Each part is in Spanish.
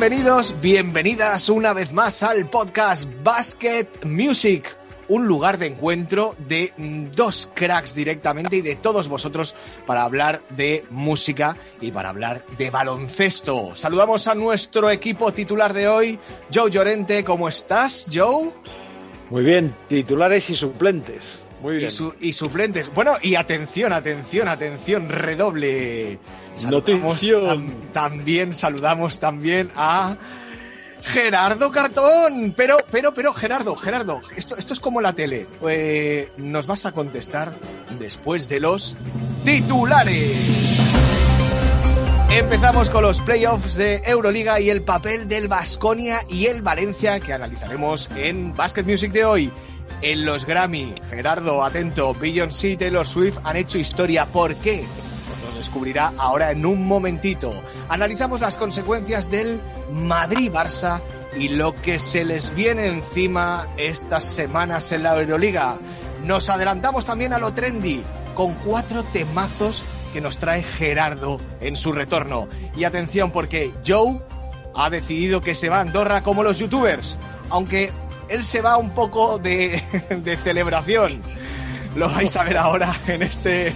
Bienvenidos, bienvenidas una vez más al podcast Basket Music, un lugar de encuentro de dos cracks directamente y de todos vosotros para hablar de música y para hablar de baloncesto. Saludamos a nuestro equipo titular de hoy, Joe Llorente, ¿cómo estás, Joe? Muy bien, titulares y suplentes. Muy bien. Y, su- y suplentes. Bueno, y atención, atención, atención, redoble. Notición. tam- también saludamos también a Gerardo Cartón. Pero, pero, pero, Gerardo, Gerardo, esto, esto es como la tele. Eh, nos vas a contestar después de los titulares. Empezamos con los playoffs de Euroliga y el papel del Vasconia y el Valencia que analizaremos en Basket Music de hoy. En los Grammy, Gerardo, atento, Beyoncé y Taylor Swift han hecho historia. ¿Por qué? Descubrirá ahora en un momentito. Analizamos las consecuencias del Madrid-Barça y lo que se les viene encima estas semanas en la Euroliga. Nos adelantamos también a lo trendy con cuatro temazos que nos trae Gerardo en su retorno. Y atención porque Joe ha decidido que se va a Andorra como los youtubers, aunque él se va un poco de, de celebración. Lo vais a ver ahora en este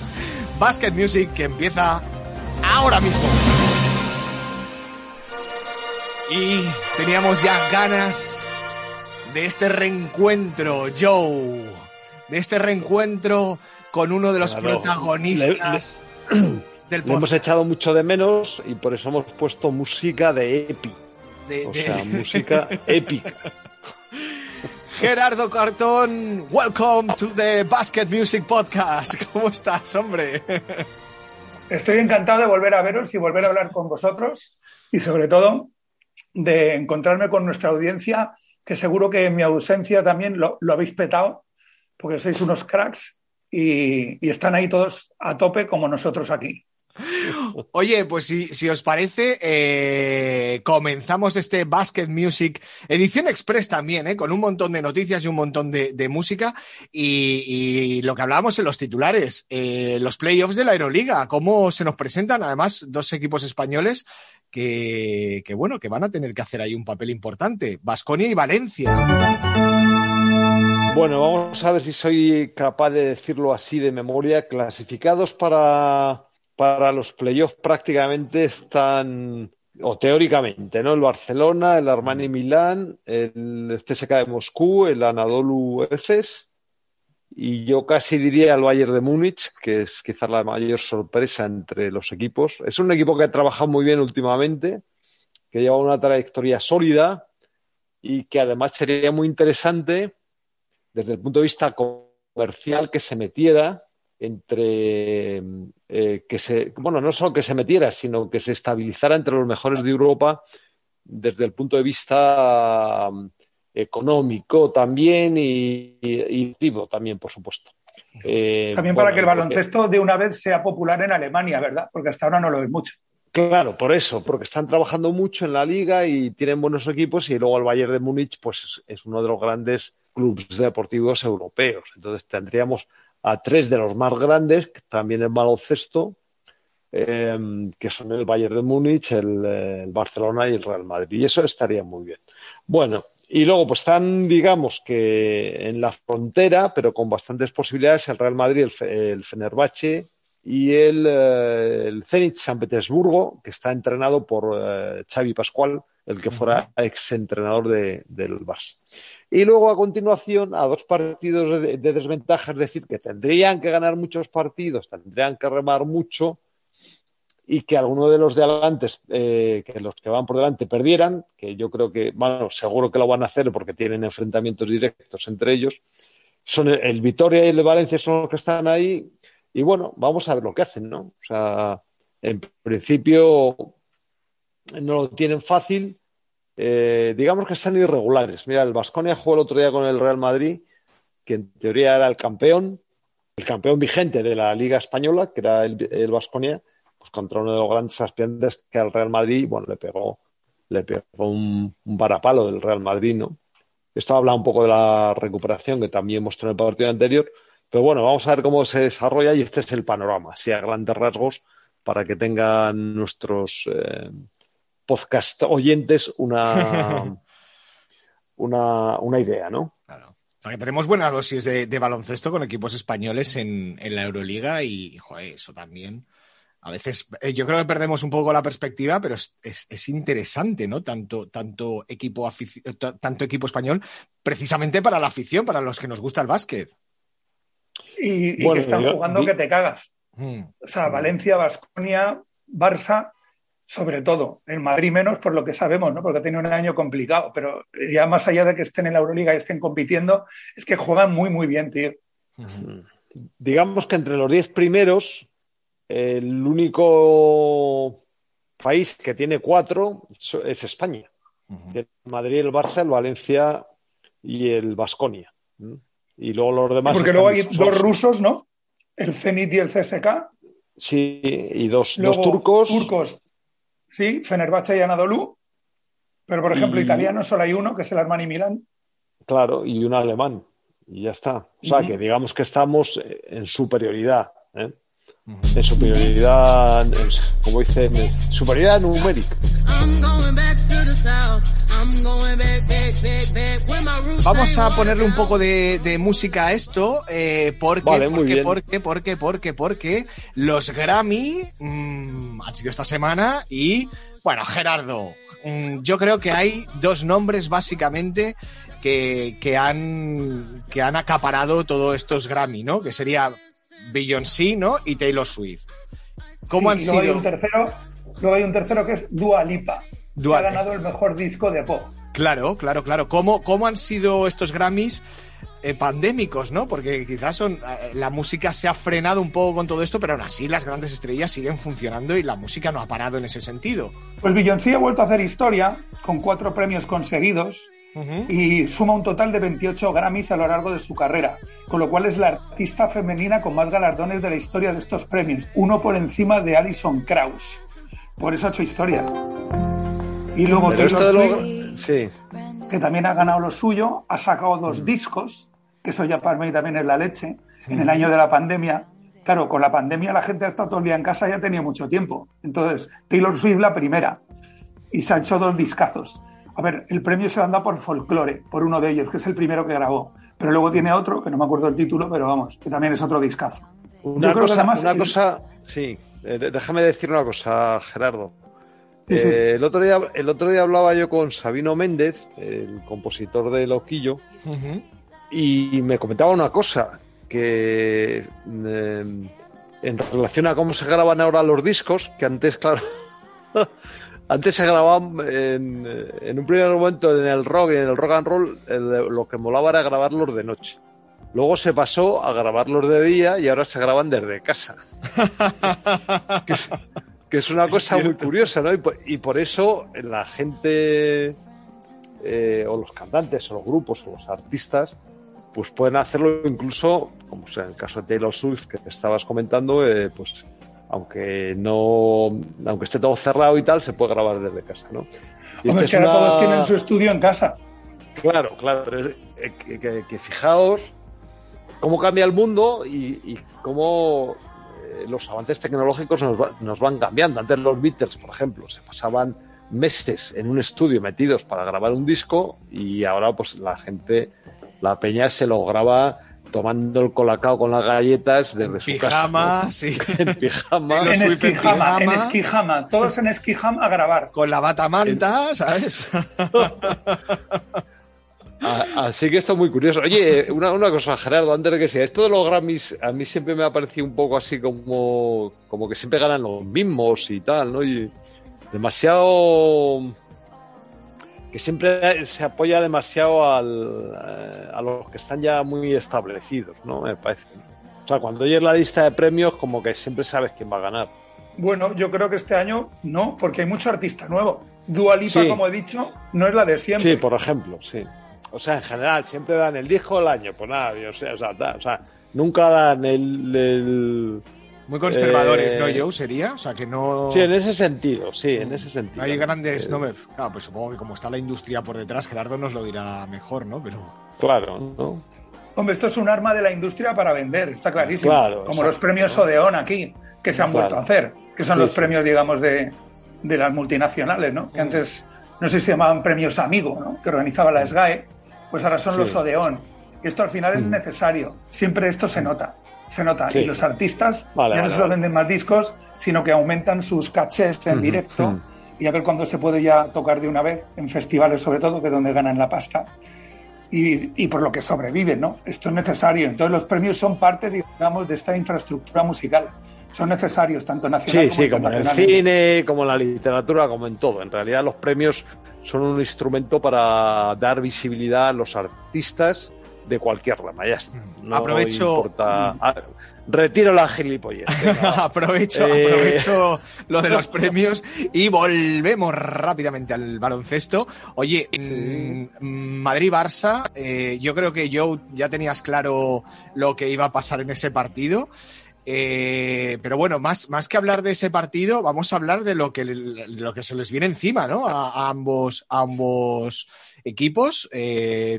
Basket Music que empieza ahora mismo. Y teníamos ya ganas de este reencuentro, Joe. De este reencuentro con uno de los Claro. protagonistas del Lo hemos podcast. echado mucho de menos y por eso hemos puesto música de epi. de- O de- sea, música épica. Gerardo Cartón, welcome to the Basket Music Podcast. ¿Cómo estás, hombre? Estoy encantado de volver a veros y volver a hablar con vosotros y sobre todo de encontrarme con nuestra audiencia, que seguro que en mi ausencia también lo, habéis petado, porque sois unos cracks y están ahí todos a tope como nosotros aquí. Oye, pues si, si os parece, eh, comenzamos este Basket Music, edición express también, eh, con un montón de noticias y un montón de, música. Y, y lo que hablábamos en los titulares, eh, los playoffs de la Aeroliga, cómo se nos presentan además dos equipos españoles que, que, bueno, que van a tener que hacer ahí un papel importante, Vasconia y Valencia. Bueno, vamos a ver si soy capaz de decirlo así de memoria. Clasificados para, para los playoffs prácticamente están, o teóricamente, ¿no? El Barcelona, el Armani Milán, el CSK de Moscú, el Anadolu Efes y yo casi diría el Bayern de Múnich, que es quizás la mayor sorpresa entre los equipos. Es un equipo que ha trabajado muy bien últimamente, que lleva una trayectoria sólida y que además sería muy interesante desde el punto de vista comercial que se metiera entre eh, que se bueno no solo que se metiera sino que se estabilizara entre los mejores de Europa desde el punto de vista um, económico también y, y, y vivo también por supuesto. Eh, también para bueno, que el baloncesto porque... de una vez sea popular en Alemania verdad porque hasta ahora no lo es mucho. Claro, por eso, porque están trabajando mucho en la liga y tienen buenos equipos y luego el Bayern de Múnich pues es uno de los grandes clubes deportivos europeos. Entonces tendríamos a tres de los más grandes, también en baloncesto, eh, que son el Bayern de Múnich, el, el, Barcelona y el Real Madrid. Y eso estaría muy bien. Bueno, y luego pues están, digamos que en la frontera, pero con bastantes posibilidades, el Real Madrid, el, el Fenerbahce y el, eh, el Zenit San Petersburgo, que está entrenado por eh, Xavi Pascual, el que fuera exentrenador de, del Barça. Y luego, a continuación, a dos partidos de, de, desventaja, es decir, que tendrían que ganar muchos partidos, tendrían que remar mucho y que alguno de los de adelante, eh, que los que van por delante perdieran, que yo creo que, bueno, seguro que lo van a hacer porque tienen enfrentamientos directos entre ellos, son el, el Vitoria y el Valencia son los que están ahí y bueno, vamos a ver lo que hacen, ¿no? O sea, en principio no lo tienen fácil. Eh, digamos que están irregulares. Mira, el Vasconia jugó el otro día con el Real Madrid, que en teoría era el campeón, el campeón vigente de la Liga Española, que era el Vasconia, pues contra uno de los grandes aspirantes que al Real Madrid, bueno, le pegó, le pegó un, un varapalo del Real Madrid, ¿no? Esto habla un poco de la recuperación que también mostró en el partido anterior. Pero bueno, vamos a ver cómo se desarrolla y este es el panorama, así a grandes rasgos, para que tengan nuestros eh, podcast oyentes una, una, una idea, ¿no? Claro. O sea, que tenemos buena dosis de, de baloncesto con equipos españoles en, en, la Euroliga y, joder, eso también. A veces eh, yo creo que perdemos un poco la perspectiva, pero es, es, es interesante, ¿no? Tanto, tanto, equipo tanto equipo español, precisamente para la afición, para los que nos gusta el básquet. Y, que están yo, jugando yo, que te cagas. Hmm. O sea, Valencia, Vasconia, Barça, sobre todo. En Madrid menos por lo que sabemos, ¿no? Porque ha tenido un año complicado. Pero ya más allá de que estén en la Euroliga y estén compitiendo, es que juegan muy, muy bien, tío. Hmm. Digamos que entre los diez primeros, el único país que tiene cuatro es España. Uh -huh. El Madrid, el Barça, el Valencia y el Vasconia. Y luego los demás. Sí, porque luego hay dos rusos, ¿no? El Zenit y el CSK. Sí, y dos, luego, dos turcos. Turcos, sí, Fenerbahce y Anadolu. Pero, por ejemplo, y... italiano solo hay uno, que es el Armani Milán. Claro, y un alemán. Y ya está. O sea, uh -huh. que digamos que estamos en superioridad. ¿eh? En superioridad, como dicen, superioridad numérica. Vamos a ponerle un poco de, de música a esto, eh, porque, vale, porque, porque, porque, porque, porque, los Grammy mmm, han sido esta semana y, bueno, Gerardo, mmm, yo creo que hay dos nombres básicamente que, que, han, que han acaparado todos estos Grammy, ¿no? Que sería Beyoncé, ¿no? Y Taylor Swift. ¿Cómo sí, han sido? Hay un tercero, luego hay un tercero que es Dua Lipa, Dua... que ha ganado el mejor disco de pop. Claro, claro, claro. ¿Cómo, cómo han sido estos Grammys eh, pandémicos, no? Porque quizás son, eh, la música se ha frenado un poco con todo esto, pero aún así las grandes estrellas siguen funcionando y la música no ha parado en ese sentido. Pues Beyoncé ha vuelto a hacer historia con cuatro premios conseguidos Uh -huh. y suma un total de 28 Grammys a lo largo de su carrera, con lo cual es la artista femenina con más galardones de la historia de estos premios, uno por encima de Alison Krauss. Por eso ha hecho historia. Y luego Taylor Swift, sí. que también ha ganado lo suyo, ha sacado dos uh -huh. discos, que eso ya para mí también es la leche, en el año de la pandemia. Claro, con la pandemia la gente ha estado todo el día en casa y ya tenía mucho tiempo. Entonces, Taylor Swift la primera. Y se ha hecho dos discazos. A ver, el premio se lo han dado por folclore, por uno de ellos, que es el primero que grabó. Pero luego tiene otro, que no me acuerdo el título, pero vamos, que también es otro discazo. Una, cosa, además, una el... cosa, sí, eh, déjame decir una cosa, Gerardo. Sí, eh, sí. El, otro día, el otro día hablaba yo con Sabino Méndez, el compositor de Loquillo, uh -huh. y me comentaba una cosa, que eh, en relación a cómo se graban ahora los discos, que antes, claro, antes se grababan en, en, un primer momento en el rock y en el rock and roll, el, lo que molaba era grabarlos de noche. Luego se pasó a grabarlos de día y ahora se graban desde casa. que, es, que, es, una cosa muy curiosa, ¿no? Y por, y por eso la gente, eh, o los cantantes, o los grupos, o los artistas, pues pueden hacerlo incluso, como en el caso de Taylor Swift que te estabas comentando, eh, pues aunque no, aunque esté todo cerrado y tal, se puede grabar desde casa, ¿no? Y Hombre, es que ahora una... todos tienen su estudio en casa. Claro, claro, que, que, que fijaos cómo cambia el mundo y, y cómo eh, los avances tecnológicos nos, va, nos, van cambiando. Antes los Beatles, por ejemplo, se pasaban meses en un estudio metidos para grabar un disco y ahora pues la gente, la peña se lo graba tomando el colacao con las galletas desde su pijama, casa. ¿no? Sí. en pijama. En, en, esquijama, en esquijama, todos en esquijama a grabar. Con la batamanta, ¿sabes? Así que esto es muy curioso. Oye, una, una, cosa, Gerardo, antes de que sea, esto de los Grammys a mí siempre me ha parecido un poco así como, como que siempre ganan los mismos y tal, ¿no? Y demasiado que siempre se apoya demasiado al, eh, a los que están ya muy establecidos, ¿no? Me parece. O sea, cuando oyes la lista de premios, como que siempre sabes quién va a ganar. Bueno, yo creo que este año no, porque hay mucho artista nuevo. Dualipa, sí. como he dicho, no es la de siempre. Sí, por ejemplo, sí. O sea, en general, siempre dan el disco del año, pues nada, o sea, o sea, da, o sea nunca dan el, el muy conservadores, eh... ¿no, Joe? ¿Sería? O sea, que no... Sí, en ese sentido, sí, en ese sentido. Hay grandes... Eh... No me... Claro, pues supongo que como está la industria por detrás, Gerardo nos lo dirá mejor, ¿no? Pero... Claro, ¿no? Hombre, esto es un arma de la industria para vender, está clarísimo. Claro, como exacto, los premios Odeón aquí, que se han claro. vuelto a hacer, que son sí, los premios, digamos, de, de las multinacionales, ¿no? Que antes, no sé si se llamaban premios Amigo, ¿no? Que organizaba la SGAE, pues ahora son los Odeón. Y esto al final es necesario. Siempre esto se nota, se nota. Y los artistas ya no solo venden más discos, sino que aumentan sus cachés en directo y a ver cuándo se puede ya tocar de una vez, en festivales sobre todo, que es donde ganan la pasta. Y, por lo que sobreviven, ¿no? Esto es necesario. Entonces los premios son parte, digamos, de esta infraestructura musical. Son necesarios, tanto nacional sí, como Sí, como en el cine, como en la literatura, como en todo. En realidad los premios son un instrumento para dar visibilidad a los artistas de cualquier rama. Ya está. No Aprovecho. Importa... Ah, retiro la gilipollez. aprovecho, eh, aprovecho lo de los premios y volvemos rápidamente al baloncesto. Oye, mm, Madrid-Barça, eh, yo creo que yo ya tenías claro lo que iba a pasar en ese partido. Eh, pero bueno, más, más que hablar de ese partido, vamos a hablar de lo que, lo que se les viene encima, ¿no? A, ambos, ambos equipos,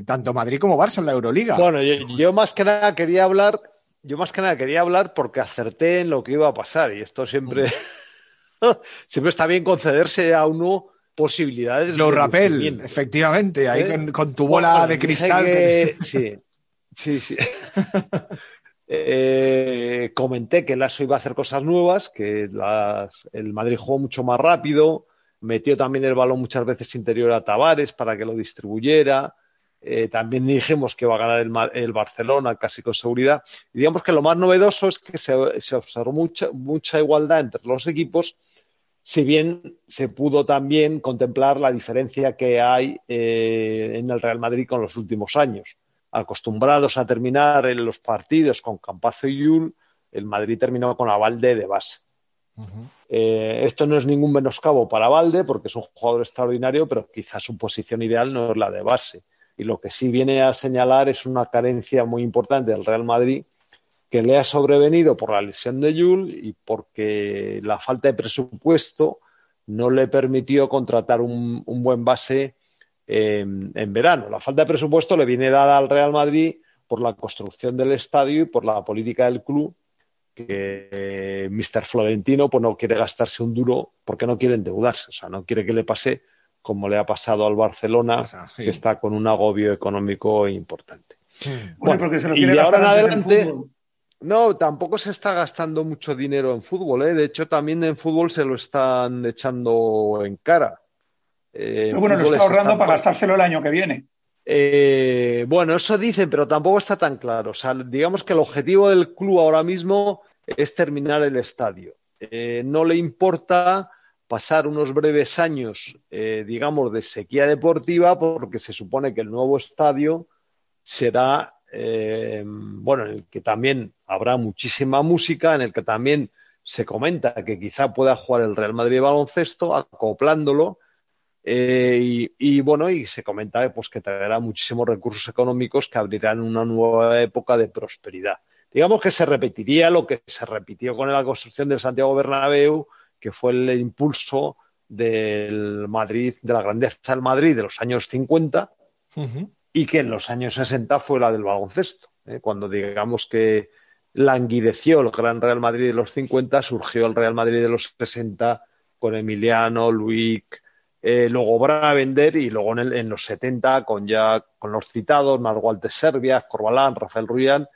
tanto Madrid como Barça en la Euroliga. Bueno, yo, más que nada quería hablar yo más que nada quería hablar porque acerté en lo que iba a pasar y esto siempre, siempre está bien concederse a uno posibilidades. Lo rapel, efectivamente, ahí ¿Eh? con, tu bola de cristal. Sí, sí, sí. Eh, comenté que el ASO iba a hacer cosas nuevas, que el Madrid jugó mucho más rápido, metió también el balón muchas veces interior a Tavares para que lo distribuyera. Eh, también dijimos que va a ganar el, Barcelona casi con seguridad. Y digamos que lo más novedoso es que se, observó mucha, mucha, igualdad entre los equipos, si bien se pudo también contemplar la diferencia que hay eh, en el Real Madrid con los últimos años. Acostumbrados a terminar en los partidos con Campazo y Yul, el Madrid terminó con Avalde de base. Eh, esto no es ningún menoscabo para Valde porque es un jugador extraordinario, pero quizás su posición ideal no es la de base y lo que sí viene a señalar es una carencia muy importante del Real Madrid que le ha sobrevenido por la lesión de Yul y porque la falta de presupuesto no le permitió contratar un, buen base en, verano. La falta de presupuesto le viene dada al Real Madrid por la construcción del estadio y por la política del club que eh, Mr. Florentino pues no quiere gastarse un duro porque no quiere endeudarse, o sea, no quiere que le pase como le ha pasado al Barcelona, que está con un agobio económico importante. Bueno, porque se lo y ahora en adelante, no, tampoco se está gastando mucho dinero en fútbol. ¿eh? De hecho, también en fútbol se lo están echando en cara. Eh, bueno, lo está ahorrando para gastárselo el año que viene. Eh, bueno, eso dicen, pero tampoco está tan claro. O sea, digamos que el objetivo del club ahora mismo es terminar el estadio. Eh, no le importa pasar unos breves años, digamos, de sequía deportiva, porque se supone que el nuevo estadio será, bueno, en el que también habrá muchísima música, en el que también se comenta que quizá pueda jugar el Real Madrid de baloncesto, acoplándolo, eh, y, bueno, y se comenta pues, que traerá muchísimos recursos económicos que abrirán una nueva época de prosperidad. Digamos que se repetiría lo que se repitió con la construcción del Santiago Bernabéu, que fue el impulso del Madrid, de la grandeza del Madrid de los años 50 y que en los años 60 fue la del baloncesto. ¿eh? Cuando digamos que languideció el Gran Real Madrid de los 50, surgió el Real Madrid de los 60 con Emiliano, Luis, eh, luego Bravender y luego en, los 70 con ya con los citados, Margualte Serbia, Corbalán, Rafael Ruián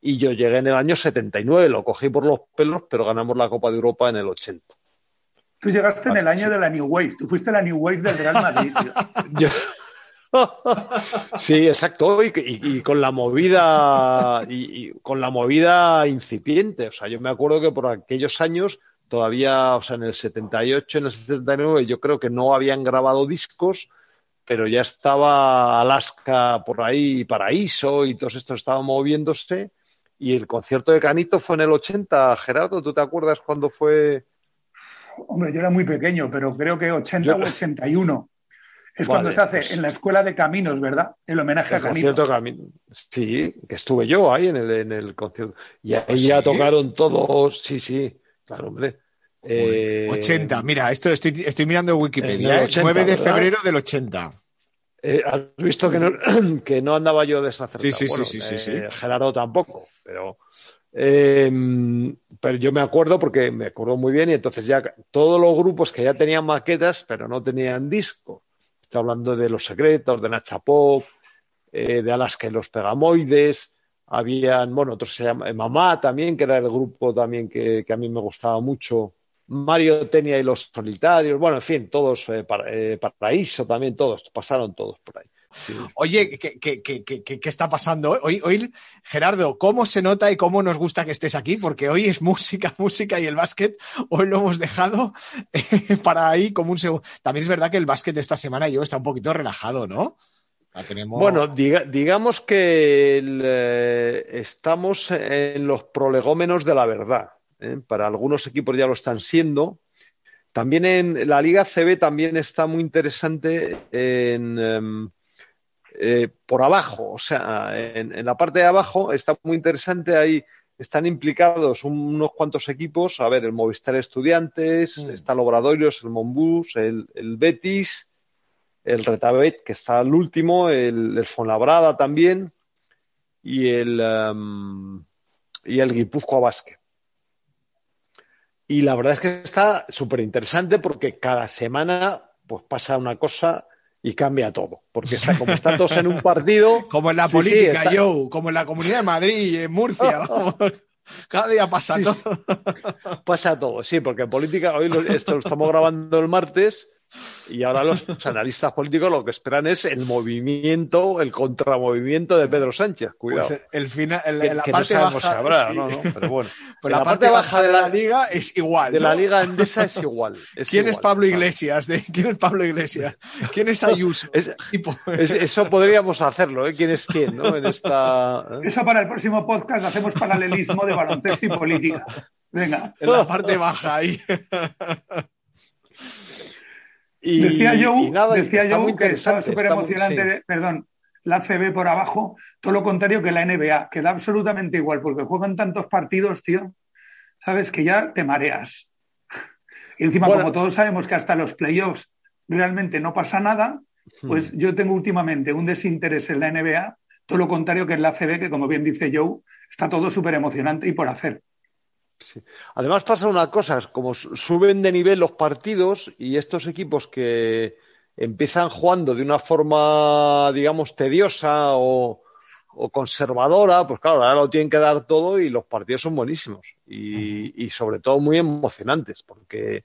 y yo llegué en el año 79, lo cogí por los pelos, pero ganamos la Copa de Europa en el 80. Tú llegaste en el año de la New Wave, tú fuiste la New Wave del Real Madrid. sí, exacto, y, con la movida y, con la movida incipiente. O sea, yo me acuerdo que por aquellos años todavía, o sea, en el 78, en el 79, yo creo que no habían grabado discos, pero ya estaba Alaska por ahí, Paraíso y todo esto estaba moviéndose. Y el concierto de Canito fue en el 80. Gerardo, ¿tú te acuerdas cuándo fue? Hombre, yo era muy pequeño, pero creo que 80 o 81. Es cuando se hace en la Escuela de Caminos, ¿verdad? El homenaje a Canito. Sí, que estuve yo ahí en el, en el concierto. Y ahí ya tocaron todos. Sí, sí, claro, hombre. 80, eh, mira, esto estoy, estoy mirando Wikipedia, 9 ¿eh? de febrero del 80. Eh, has visto que no, que no andaba yo desacertado. Sí, sí, sí, sí, sí, Gerardo tampoco, pero Em, pero yo me acuerdo porque me acuerdo muy bien y entonces ya todos los grupos que ya tenían maquetas pero no tenían disco. Estoy hablando de Los Secretos, de Nacha Pop, eh, de Alaska y los Pegamoides, habían, bueno, otros se llaman Mamá también, que era el grupo también que, a mí me gustaba mucho. Mario Tenia y los Solitarios, bueno, en fin, todos, eh, eh, Paraíso también, todos, pasaron todos por ahí. Oye, ¿qué, está pasando hoy, hoy? Gerardo, ¿cómo se nota y cómo nos gusta que estés aquí? Porque hoy es música, música y el básquet, hoy lo hemos dejado eh, para ahí como un segundo. También es verdad que el básquet de esta semana yo está un poquito relajado, ¿no? Bueno, digamos que eh, estamos en los prolegómenos de la verdad. ¿eh? Para algunos equipos ya lo están siendo. También en la Liga CB también está muy interesante en, em, eh, por abajo, o sea, en, la parte de abajo está muy interesante, ahí están implicados unos cuantos equipos, a ver, el Movistar Estudiantes, mm. está el Obradoiros, el Monbus, el, Betis, el Retabet, que está el último, el, el Fonlabrada también, y el, um, y el Guipúzcoa Basket. Y la verdad es que está súper interesante porque cada semana pues pasa una cosa y cambia todo. Porque está, como están todos en un partido. Como en la política, Joe, como en la Comunidad de Madrid en Murcia. Cada día pasa todo. Pasa todo, sí, porque en política, hoy esto lo estamos grabando el martes y ahora los analistas políticos lo que esperan es el movimiento, el contramovimiento de Pedro Sánchez. Cuidado. Pues el final, la parte baja, Pero bueno. la, parte, baja de la, liga es igual. De la liga endesa es igual. ¿Quién es Pablo Iglesias? ¿Quién es Pablo Iglesias? ¿Quién es Ayuso? eso podríamos hacerlo, ¿eh? ¿Quién es quién? ¿no? En esta, ¿eh? Eso para el próximo podcast hacemos paralelismo de baloncesto y política. Venga. En la parte baja ahí. Y, decía yo, decía que estaba súper emocionante, perdón, la CB por abajo, todo lo contrario que la NBA, que da absolutamente igual, porque juegan tantos partidos, tío, sabes, que ya te mareas. Y encima, como todos sabemos que hasta los playoffs realmente no pasa nada, pues hmm. yo tengo últimamente un desinterés en la NBA, todo lo contrario que en la CB, que como bien dice Joe, está todo súper emocionante y por hacer. Además pasa una cosa, como suben de nivel los partidos y estos equipos que empiezan jugando de una forma, digamos, tediosa o, conservadora, pues claro, ahora lo tienen que dar todo y los partidos son buenísimos. Y, sobre todo muy emocionantes porque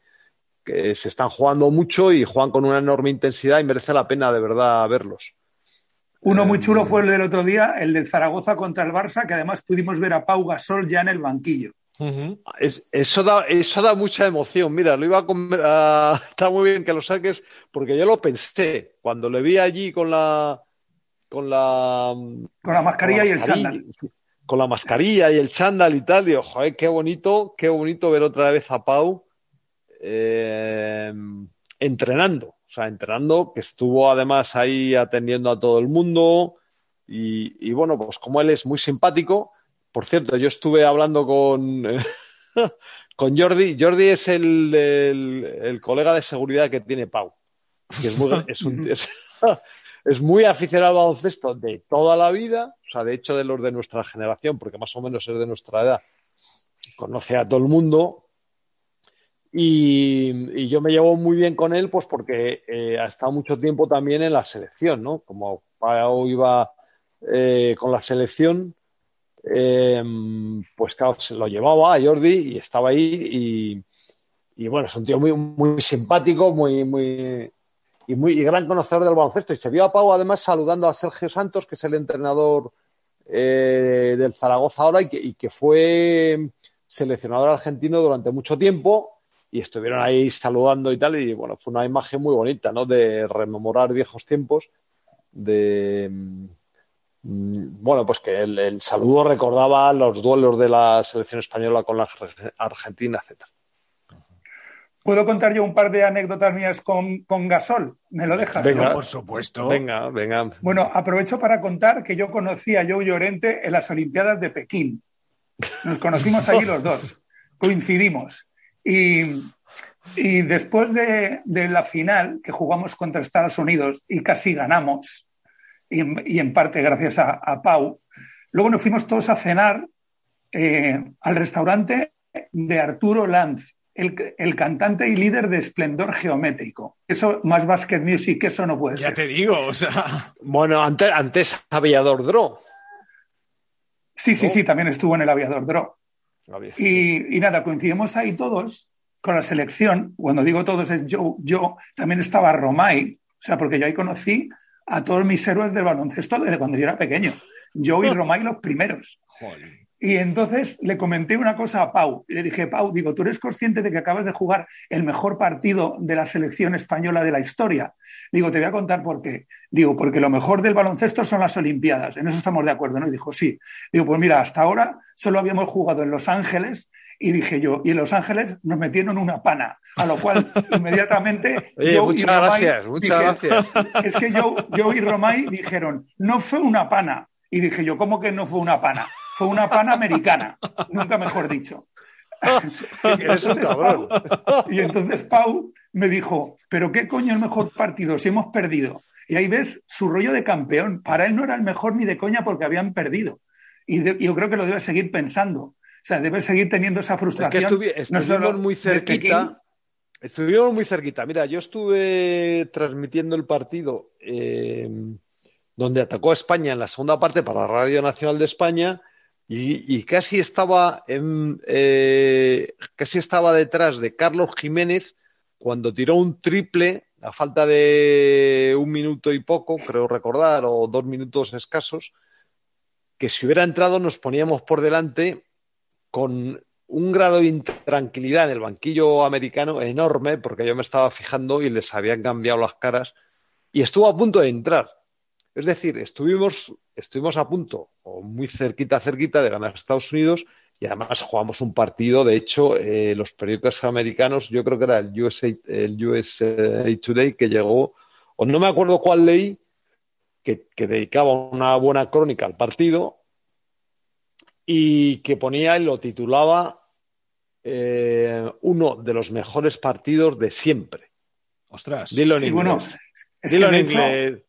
se están jugando mucho y juegan con una enorme intensidad y merece la pena de verdad verlos. Uno muy chulo em, fue el del otro día, el del Zaragoza contra el Barça, que además pudimos ver a Pau Gasol ya en el banquillo eso, da, eso da mucha emoción. Mira, lo iba a, está muy bien que lo saques porque yo lo pensé cuando le vi allí con la con la con la mascarilla y el chándal. Con la mascarilla y el chándal y tal, digo, joder, qué bonito, qué bonito ver otra vez a Pau eh, entrenando. O sea, entrenando, que estuvo además ahí atendiendo a todo el mundo. y bueno, pues como él es muy simpático, por cierto, yo estuve hablando con, con Jordi. Jordi es el, el, colega de seguridad que tiene Pau. es, muy, es, muy aficionado al baloncesto de toda la vida, o sea, de hecho de los de nuestra generación, porque más o menos es de nuestra edad. Conoce a todo el mundo, y, yo me llevo muy bien con él, pues porque eh, ha estado mucho tiempo también en la selección, ¿no? Como Pau iba eh, con la selección, Em, pues claro, se lo llevaba a Jordi y estaba ahí y, bueno, es un tío muy, muy simpático, muy, muy, y muy gran conocedor del baloncesto. Y se vio a Pau además saludando a Sergio Santos, que es el entrenador eh, del Zaragoza ahora y que, fue seleccionador argentino durante mucho tiempo y estuvieron ahí saludando y tal y bueno, fue una imagen muy bonita, ¿no? De rememorar viejos tiempos, de, bueno, pues que el, saludo recordaba los duelos de la selección española con la Argentina, etc. ¿Puedo contar yo un par de anécdotas mías con, Gasol? ¿Me lo dejas? Venga, por supuesto. Venga, venga. Bueno, aprovecho para contar que yo conocí a Joe Llorente en las Olimpiadas de Pekín. Nos conocimos allí los dos, coincidimos. Y, después de, de la final, que jugamos contra Estados Unidos y casi ganamos, y en, parte gracias a, Pau. Luego nos fuimos todos a cenar eh, al restaurante de Arturo Lanz, el, cantante y líder de Esplendor Geométrico. Eso, más Basket Music, eso no puede ya ser. Ya te digo, o sea. Bueno, antes, antes Aviador Dro. Sí, sí, sí, también estuvo en el Aviador Dro. Y, y, nada, coincidimos ahí todos con la selección. Cuando digo todos es yo, yo, también estaba Romay, o sea, porque yo ahí conocí a todos mis héroes del baloncesto desde cuando yo era pequeño. Yo y Romay los primeros. Joder. Y entonces le comenté una cosa a Pau. Le dije, Pau, digo, ¿tú eres consciente de que acabas de jugar el mejor partido de la selección española de la historia? Digo, te voy a contar por qué. Digo, porque lo mejor del baloncesto son las Olimpiadas. En eso estamos de acuerdo, ¿no? Y dijo, sí. Digo, pues mira, hasta ahora solo habíamos jugado en Los Ángeles y dije yo, y en Los Ángeles nos metieron una pana, a lo cual inmediatamente. Oye, muchas gracias, muchas gracias. Es que yo, yo y Romay dijeron, no fue una pana. Y dije yo, ¿cómo que no fue una pana? Fue una pana americana, nunca mejor dicho. y, entonces Pau, y entonces Pau me dijo, pero ¿qué coño el mejor partido si hemos perdido? Y ahí ves su rollo de campeón. Para él no era el mejor ni de coña porque habían perdido. Y yo creo que lo debe seguir pensando. O sea, debe seguir teniendo esa frustración. Es que estuvimos muy cerquita. Estuvimos muy cerquita. Mira, yo estuve transmitiendo el partido eh, donde atacó a España en la segunda parte para Radio Nacional de España y, casi estaba en, eh, casi estaba detrás de Carlos Jiménez cuando tiró un triple a falta de un minuto y poco, creo recordar, o dos minutos escasos, que si hubiera entrado nos poníamos por delante con un grado de intranquilidad en el banquillo americano enorme, porque yo me estaba fijando y les habían cambiado las caras, y estuvo a punto de entrar. Es decir, estuvimos, estuvimos a punto, o muy cerquita, cerquita de ganar a Estados Unidos, y además jugamos un partido. De hecho, eh, los periódicos americanos, yo creo que era el USA, el USA Today, que llegó, o no me acuerdo cuál ley, que, dedicaba una buena crónica al partido y que ponía y lo titulaba eh, uno de los mejores partidos de siempre. Ostras. Dilo en sí, inglés. Bueno, Dilo en inglés.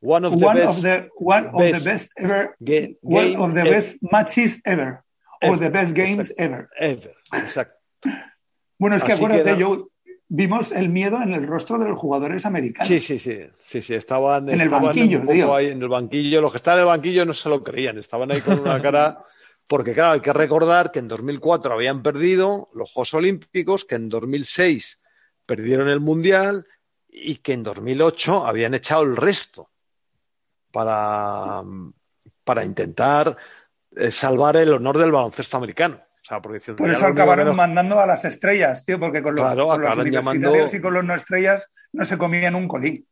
One of the one best, of the one of the best ever one of the ever. best matches ever or Ever. the best games Exacto. ever. Ever, exacto. Bueno, es que Así acuérdate, que no- yo vimos el miedo en el rostro de los jugadores americanos. Sí, sí, sí, sí, sí, estaban, En el banquillo, un poco digo. ahí en el banquillo. Los que estaban en el banquillo no se lo creían, estaban ahí con una cara. Porque, claro, hay que recordar que en 2004 habían perdido los Juegos Olímpicos, que en 2006 perdieron el Mundial y que en 2008 habían echado el resto para, para intentar eh, salvar el honor del baloncesto americano. O sea, porque Por eso acabaron mandando a las estrellas, tío, porque con los, Claro, con los acabaron universitarios llamando- y con los no estrellas no se comían un colín.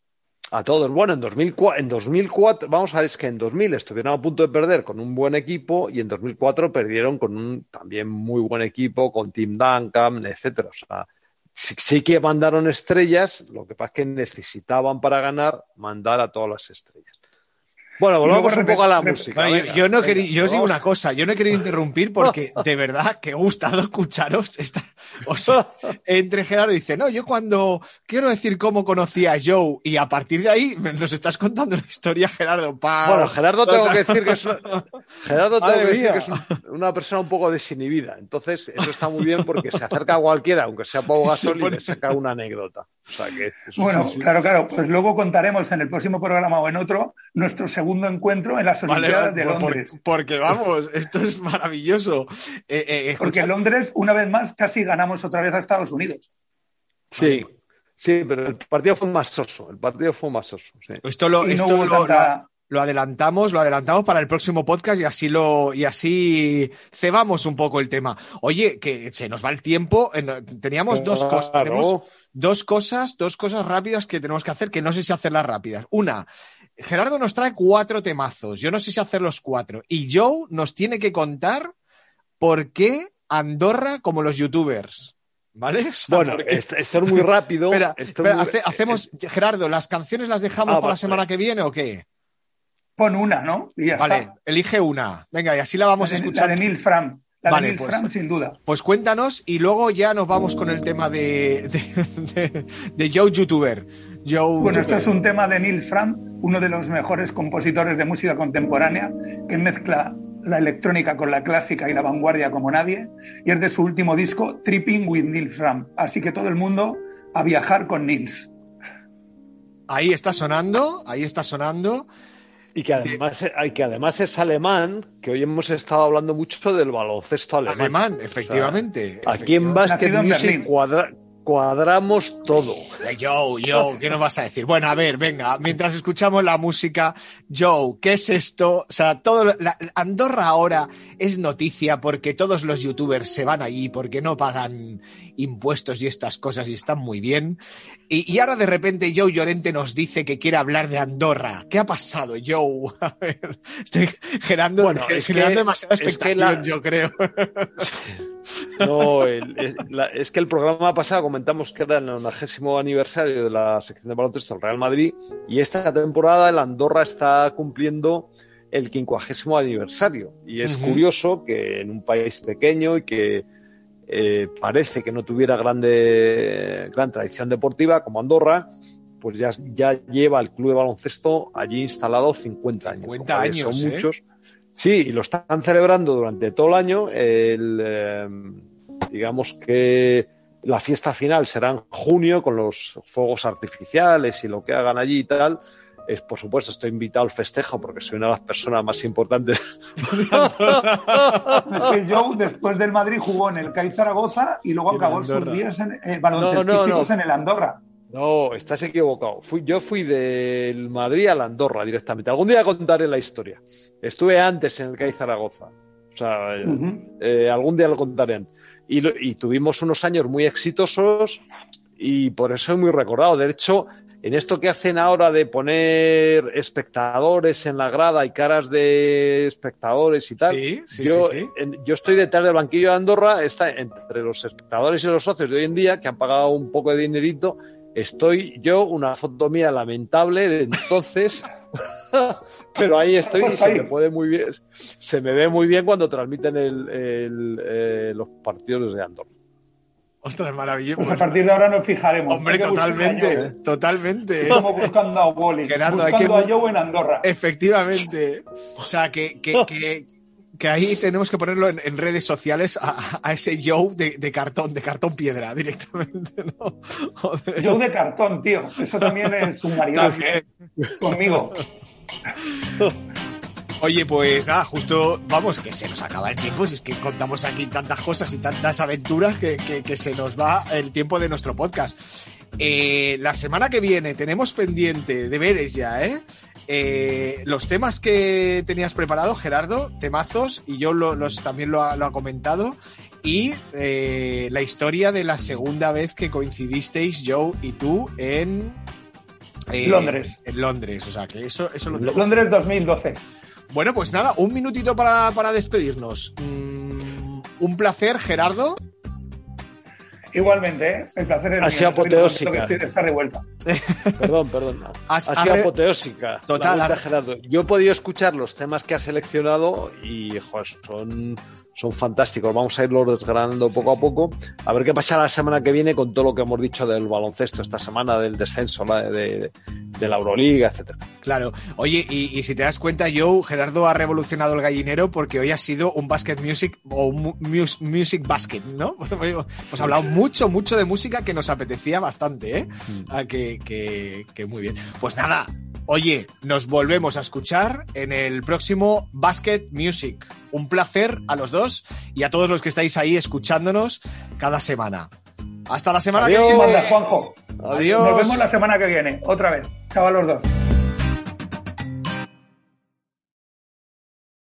A todos. Bueno, en 2004, en 2004, vamos a ver, es que en 2000 estuvieron a punto de perder con un buen equipo y en 2004 perdieron con un también muy buen equipo, con Tim Duncan, etcétera. O sea, sí, sí que mandaron estrellas, lo que pasa es que necesitaban para ganar mandar a todas las estrellas. Bueno, volvamos un poco a la música. Bueno, yo, venga, yo no venga, quería, yo os digo una cosa, yo no he querido interrumpir porque de verdad que he gustado escucharos. Esta, o sea, entre Gerardo dice, no, yo cuando quiero decir cómo conocí a Joe y a partir de ahí nos estás contando una historia, Gerardo. Pa, Bueno, Gerardo tengo que decir que es una, Gerardo tengo que decir que es un- una persona un poco desinhibida. Entonces, eso está muy bien porque se acerca a cualquiera, aunque sea Pau Gasol, y le saca una anécdota. O sea que eso Bueno, sí, sí. claro, claro, pues luego contaremos en el próximo programa o en otro nuestro segundo encuentro en las Vale, Olimpiadas de por- Londres. porque vamos, esto es maravilloso. Eh, eh, Porque escucha- en Londres, una vez más, casi ganamos otra vez a Estados Unidos. Sí, sí, pero el partido fue más soso. El partido fue más soso. sí. esto lo, Y esto lo- tanta- lo adelantamos, lo adelantamos para el próximo podcast y así lo y así cebamos un poco el tema. Oye, que se nos va el tiempo. eh, Teníamos dos cosas, tenemos dos cosas, dos cosas rápidas que tenemos que hacer que no sé si hacerlas rápidas. Una, Gerardo nos trae cuatro temazos. Yo no sé si hacer los cuatro. Y Joe nos tiene que contar por qué Andorra como los youtubers. ¿Vale? O sea, Bueno, porque- esto, esto es muy rápido. Espera, esto espera, es muy- hace- hacemos, Gerardo, ¿las canciones las dejamos Ah, para la vale. semana que viene o qué? Pon una, ¿no? Y ya Vale, está. elige una. Venga, y así la vamos a La de- escuchar. La de Neil Fram. La Vale, de pues. Fram, sin duda. Pues cuéntanos y luego ya nos vamos con el tema de, de, de- de Joe YouTuber. Joe Bueno, esto YouTuber. es un tema de Nils Fram, uno de los mejores compositores de música contemporánea, que mezcla la electrónica con la clásica y la vanguardia como nadie, y es de su último disco, Tripping with Nils Fram. Así que todo el mundo a viajar con Nils. Ahí está sonando, ahí está sonando. Y que además, que además es alemán, que hoy hemos estado hablando mucho del baloncesto alemán. Alemán, efectivamente. aquí en Basket Music cuadra, cuadramos todo. Joe, Joe, ¿qué nos vas a decir? Bueno, a ver, venga, mientras escuchamos la música, Joe, ¿qué es esto? O sea, todo, Andorra ahora es noticia porque todos los youtubers se van allí porque no pagan impuestos y estas cosas y están muy bien. Y, ahora de repente Joe Llorente nos dice que quiere hablar de Andorra. ¿Qué ha pasado, Joe? A ver, estoy generando, bueno, es demasiada expectación, yo creo. No, es, que el programa pasado comentamos que era el 90 aniversario de la sección de baloncesto del Real Madrid y esta temporada el Andorra está cumpliendo el 50 aniversario. Y es curioso que en un país pequeño y que eh, parece que no tuviera grande, gran tradición deportiva como Andorra, pues ya, ya lleva el club de baloncesto allí instalado 50 años. 50 años. Son ¿eh? muchos. Sí, y lo están celebrando durante todo el año. El, em, digamos que la fiesta final será en junio con los fuegos artificiales y lo que hagan allí y tal. Es, por supuesto, estoy invitado al festejo porque soy una de las personas más importantes. Yo, después del Madrid, jugó en el CAI Zaragoza y luego acabó sus días en, eh, en el Andorra. No, estás equivocado. Fui, yo fui del Madrid a la Andorra directamente. Algún día contaré la historia. Estuve antes en el CAI Zaragoza. O sea, eh, algún día lo contaré. Y, tuvimos unos años muy exitosos y por eso es muy recordado. De hecho, en esto que hacen ahora de poner espectadores en la grada y caras de espectadores y tal, yo, yo estoy detrás del banquillo de Andorra, está entre los espectadores y los socios de hoy en día que han pagado un poco de dinerito Estoy yo, una foto mía lamentable de entonces, pero ahí estoy y se me puede muy bien, se me ve muy bien cuando transmiten eh, los partidos de Andorra. Ostras, maravilloso. Pues a partir de ahora nos fijaremos. Hombre, totalmente, ¿eh? totalmente. Estamos buscando a Wally, buscando hay que... a Joe en Andorra. Efectivamente. O sea, que, que, que que ahí tenemos que ponerlo en, redes sociales a, ese Joe de, cartón, de cartón piedra directamente, ¿no? Joe de cartón, tío. Eso también es un marido conmigo. Oye, pues nada, justo, vamos, que se nos acaba el tiempo, si es que contamos aquí tantas cosas y tantas aventuras que, se nos va el tiempo de nuestro podcast. Eh, la semana que viene tenemos pendiente deberes ya, ¿eh? Eh, los temas que tenías preparado, Gerardo, temazos, y yo los, también lo ha, comentado, y eh, la historia de la segunda vez que coincidisteis, Joe y tú, en... Eh, Londres. En Londres, o sea que eso, eso lo Londres 2012. Bueno, pues nada, un minutito para, despedirnos. Mm, un placer, Gerardo. Igualmente, ¿eh? el placer es ha sido apoteósica. Está revuelta. Perdón, perdón. Ha, sido apoteósica. Total. Gerardo. Yo he podido escuchar los temas que ha seleccionado y joder, son son fantásticos. Vamos a irlos desgranando poco a poco. A ver qué pasa la semana que viene con todo lo que hemos dicho del baloncesto esta semana, del descenso de, la Euroliga, etcétera. Claro. Oye, y, si te das cuenta, Joe, Gerardo ha revolucionado el gallinero porque hoy ha sido un basket music o un music basket, ¿no? Hemos hablado mucho, mucho de música que nos apetecía bastante, ¿eh? Mm. Ah, que, que, que muy bien. Pues nada, Oye, nos volvemos a escuchar en el próximo Basket Music. Un placer a los dos y a todos los que estáis ahí escuchándonos cada semana. Hasta la semana que viene. Juanjo. Adiós. Nos vemos la semana que viene, otra vez. Chao a los dos.